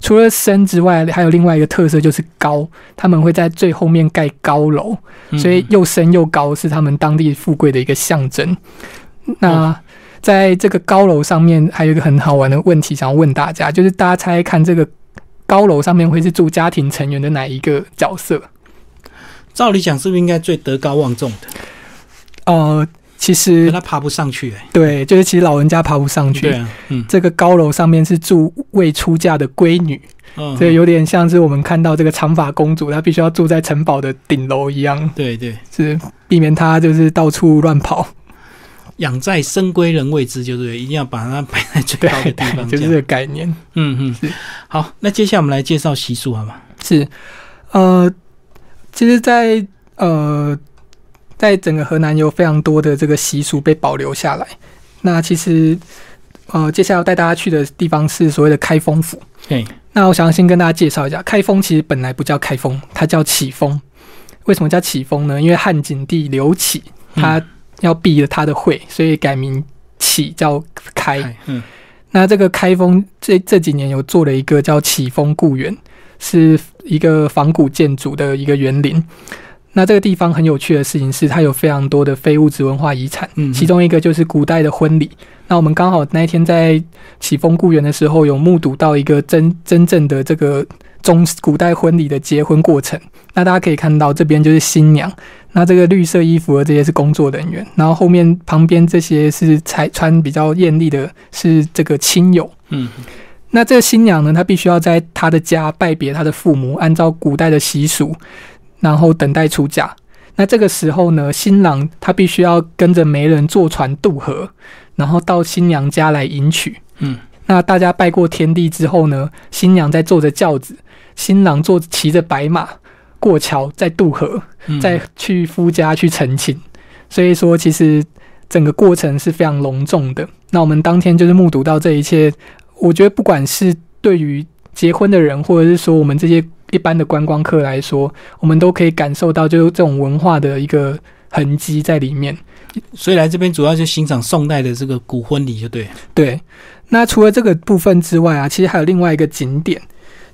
除了深之外，还有另外一个特色就是高，他们会在最后面盖高楼，所以又深又高是他们当地富贵的一个象征。那在这个高楼上面，还有一个很好玩的问题想要问大家，就是大家猜看这个高楼上面会是住家庭成员的哪一个角色？照理讲，是不是应该最德高望重的？呃。其实他爬不上去，对，就是其实老人家爬不上去。对啊，嗯，这个高楼上面是住未出嫁的闺女，这有点像是我们看到这个长发公主，她必须要住在城堡的顶楼一样。对对，是避免她就是到处乱跑。养在深闺人未知，就是一定要把它摆在最高的地方，就是这个概念。嗯嗯，好，那接下来我们来介绍习俗好吗？是，呃，其实，在呃，在整个河南有非常多的这个习俗被保留下来。那其实，呃，接下来要带大家去的地方是所谓的开封府。对。那我想先跟大家介绍一下，开封其实本来不叫开封，它叫启封。为什么叫启封呢？因为汉景帝刘启他要避了他的讳，所以改名启叫开。嗯。那这个开封这这几年有做了一个叫启封故园，是一个仿古建筑的一个园林。那这个地方很有趣的事情是，它有非常多的非物质文化遗产，嗯，其中一个就是古代的婚礼。那我们刚好那一天在启封故园的时候，有目睹到一个真真正的这个中古代婚礼的结婚过程。那大家可以看到，这边就是新娘，那这个绿色衣服的这些是工作人员，然后后面旁边这些是才穿比较艳丽的，是这个亲友，嗯。那这个新娘呢，她必须要在她的家拜别她的父母，按照古代的习俗。然后等待出嫁，那这个时候呢，新郎他必须要跟着媒人坐船渡河，然后到新娘家来迎娶。嗯，那大家拜过天地之后呢，新娘在坐着轿子，新郎坐骑着白马过桥，再渡河，再去夫家去成亲。所以说，其实整个过程是非常隆重的。那我们当天就是目睹到这一切，我觉得不管是对于结婚的人，或者是说我们这些。一般的观光客来说，我们都可以感受到，就是这种文化的一个痕迹在里面。所以来这边主要就欣赏宋代的这个古婚礼，就对。对。那除了这个部分之外啊，其实还有另外一个景点，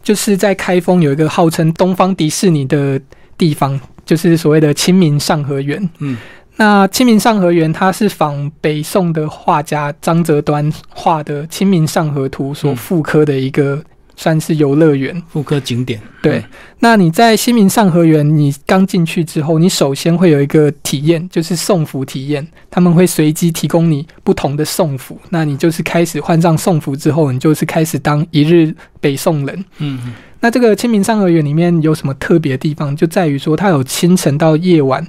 就是在开封有一个号称东方迪士尼的地方，就是所谓的清明上河园。嗯。那清明上河园，它是仿北宋的画家张择端画的《清明上河图》所复刻的一个。算是游乐园，复刻景点。对，那你在新民上河园，你刚进去之后，你首先会有一个体验，就是送服体验。他们会随机提供你不同的送服，那你就是开始换上送服之后，你就是开始当一日北宋人。嗯，那这个清明上河园里面有什么特别的地方？就在于说，它有清晨到夜晚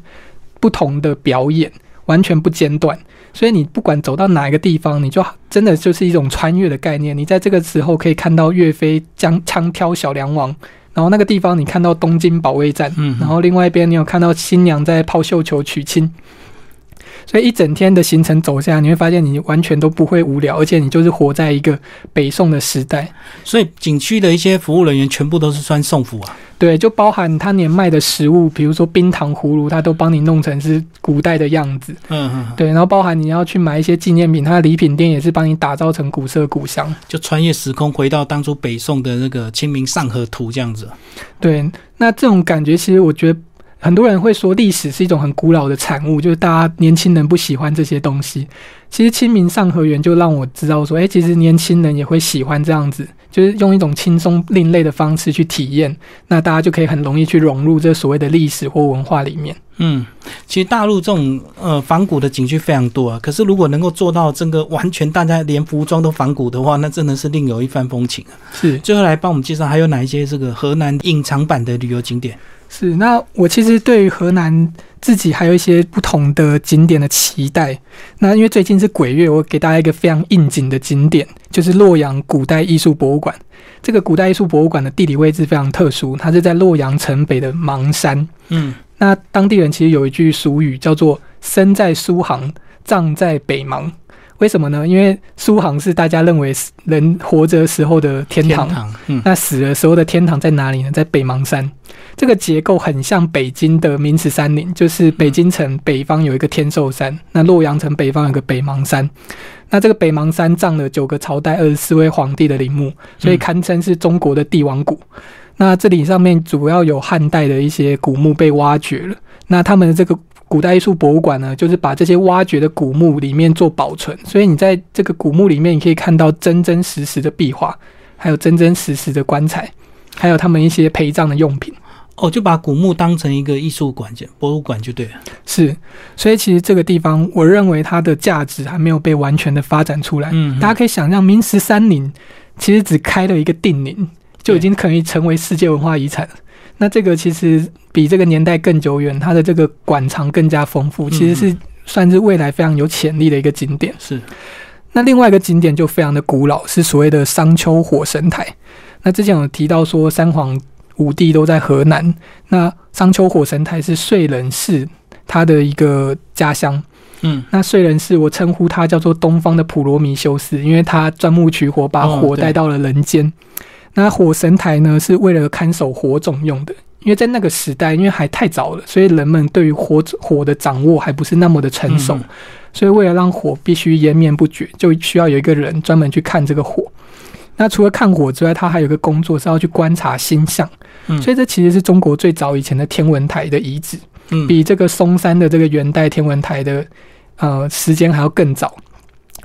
不同的表演，完全不间断。所以你不管走到哪一个地方，你就真的就是一种穿越的概念。你在这个时候可以看到岳飞将枪挑小梁王，然后那个地方你看到东京保卫战，然后另外一边你有看到新娘在抛绣球娶亲。所以一整天的行程走下来，你会发现你完全都不会无聊，而且你就是活在一个北宋的时代。所以景区的一些服务人员全部都是穿宋服啊。对，就包含他年卖的食物，比如说冰糖葫芦，他都帮你弄成是古代的样子。嗯嗯。对，然后包含你要去买一些纪念品，他的礼品店也是帮你打造成古色古香，就穿越时空回到当初北宋的那个《清明上河图》这样子。对，那这种感觉其实我觉得。很多人会说历史是一种很古老的产物，就是大家年轻人不喜欢这些东西。其实《清明上河园》就让我知道说，哎，其实年轻人也会喜欢这样子，就是用一种轻松另类的方式去体验，那大家就可以很容易去融入这所谓的历史或文化里面。嗯，其实大陆这种呃仿古的景区非常多啊，可是如果能够做到这个完全大家连服装都仿古的话，那真的是另有一番风情啊。是，最后来帮我们介绍还有哪一些这个河南隐藏版的旅游景点？是，那我其实对于河南自己还有一些不同的景点的期待。那因为最近是鬼月，我给大家一个非常应景的景点，就是洛阳古代艺术博物馆。这个古代艺术博物馆的地理位置非常特殊，它是在洛阳城北的邙山。嗯，那当地人其实有一句俗语叫做“生在苏杭，葬在北邙”。为什么呢？因为苏杭是大家认为人活着时候的天堂，那死的时候的天堂在哪里呢？在北邙山。这个结构很像北京的明池山林，就是北京城北方有一个天寿山，那洛阳城北方有个北邙山。那这个北邙山葬了九个朝代二十四位皇帝的陵墓，所以堪称是中国的帝王谷。那这里上面主要有汉代的一些古墓被挖掘了，那他们的这个。古代艺术博物馆呢，就是把这些挖掘的古墓里面做保存，所以你在这个古墓里面，你可以看到真真实实的壁画，还有真真实实的棺材，还有他们一些陪葬的用品。哦，就把古墓当成一个艺术馆、博物馆就对了。是，所以其实这个地方，我认为它的价值还没有被完全的发展出来。嗯，大家可以想象，明十三陵其实只开了一个定陵。就已经可以成为世界文化遗产。那这个其实比这个年代更久远，它的这个馆藏更加丰富，其实是算是未来非常有潜力的一个景点。是。那另外一个景点就非常的古老，是所谓的商丘火神台。那之前有提到说三皇五帝都在河南，那商丘火神台是燧人氏他的一个家乡。嗯，那燧人氏我称呼他叫做东方的普罗米修斯，因为他钻木取火，把火带到了人间。那火神台呢，是为了看守火种用的。因为在那个时代，因为还太早了，所以人们对于火火的掌握还不是那么的成熟，所以为了让火必须延绵不绝，就需要有一个人专门去看这个火。那除了看火之外，他还有个工作是要去观察星象。所以这其实是中国最早以前的天文台的遗址，比这个嵩山的这个元代天文台的呃时间还要更早。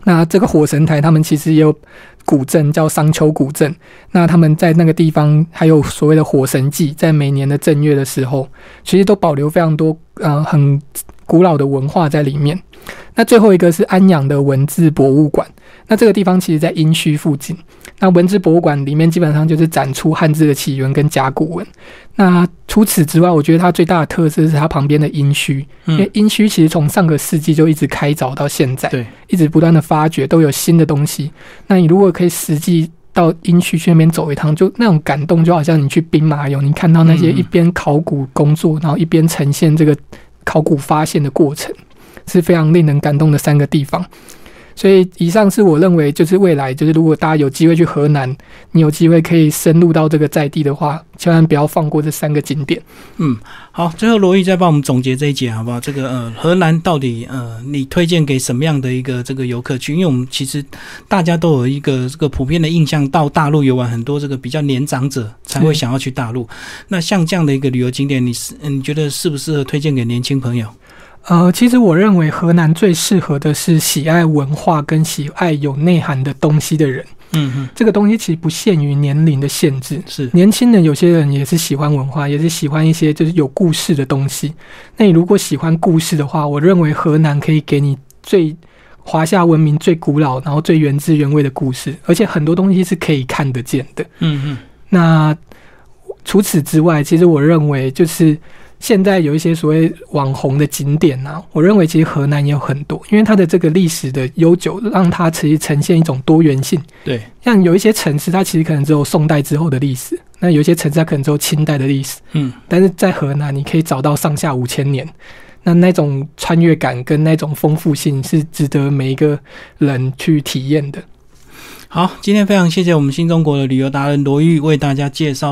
那这个火神台，他们其实也有古镇叫商丘古镇。那他们在那个地方还有所谓的火神祭，在每年的正月的时候，其实都保留非常多呃很古老的文化在里面。那最后一个是安阳的文字博物馆。那这个地方其实，在殷墟附近。那文字博物馆里面基本上就是展出汉字的起源跟甲骨文。那除此之外，我觉得它最大的特色是它旁边的殷墟，因为殷墟其实从上个世纪就一直开凿到现在，对，一直不断的发掘，都有新的东西。那你如果可以实际到殷墟去那边走一趟，就那种感动，就好像你去兵马俑，你看到那些一边考古工作，然后一边呈现这个考古发现的过程，是非常令人感动的三个地方。所以，以上是我认为就是未来，就是如果大家有机会去河南，你有机会可以深入到这个在地的话，千万不要放过这三个景点。嗯，好，最后罗毅再帮我们总结这一节好不好？这个呃，河南到底呃，你推荐给什么样的一个这个游客去？因为我们其实大家都有一个这个普遍的印象，到大陆游玩很多这个比较年长者才会想要去大陆。那像这样的一个旅游景点，你是你觉得适不适合推荐给年轻朋友？呃，其实我认为河南最适合的是喜爱文化跟喜爱有内涵的东西的人。嗯嗯，这个东西其实不限于年龄的限制，是年轻人有些人也是喜欢文化，也是喜欢一些就是有故事的东西。那你如果喜欢故事的话，我认为河南可以给你最华夏文明最古老，然后最原汁原味的故事，而且很多东西是可以看得见的。嗯嗯，那除此之外，其实我认为就是。现在有一些所谓网红的景点呐，我认为其实河南也有很多，因为它的这个历史的悠久，让它其实呈现一种多元性。对，像有一些城市，它其实可能只有宋代之后的历史；那有一些城市，它可能只有清代的历史。嗯，但是在河南，你可以找到上下五千年，那那种穿越感跟那种丰富性是值得每一个人去体验的。好，今天非常谢谢我们新中国的旅游达人罗玉为大家介绍。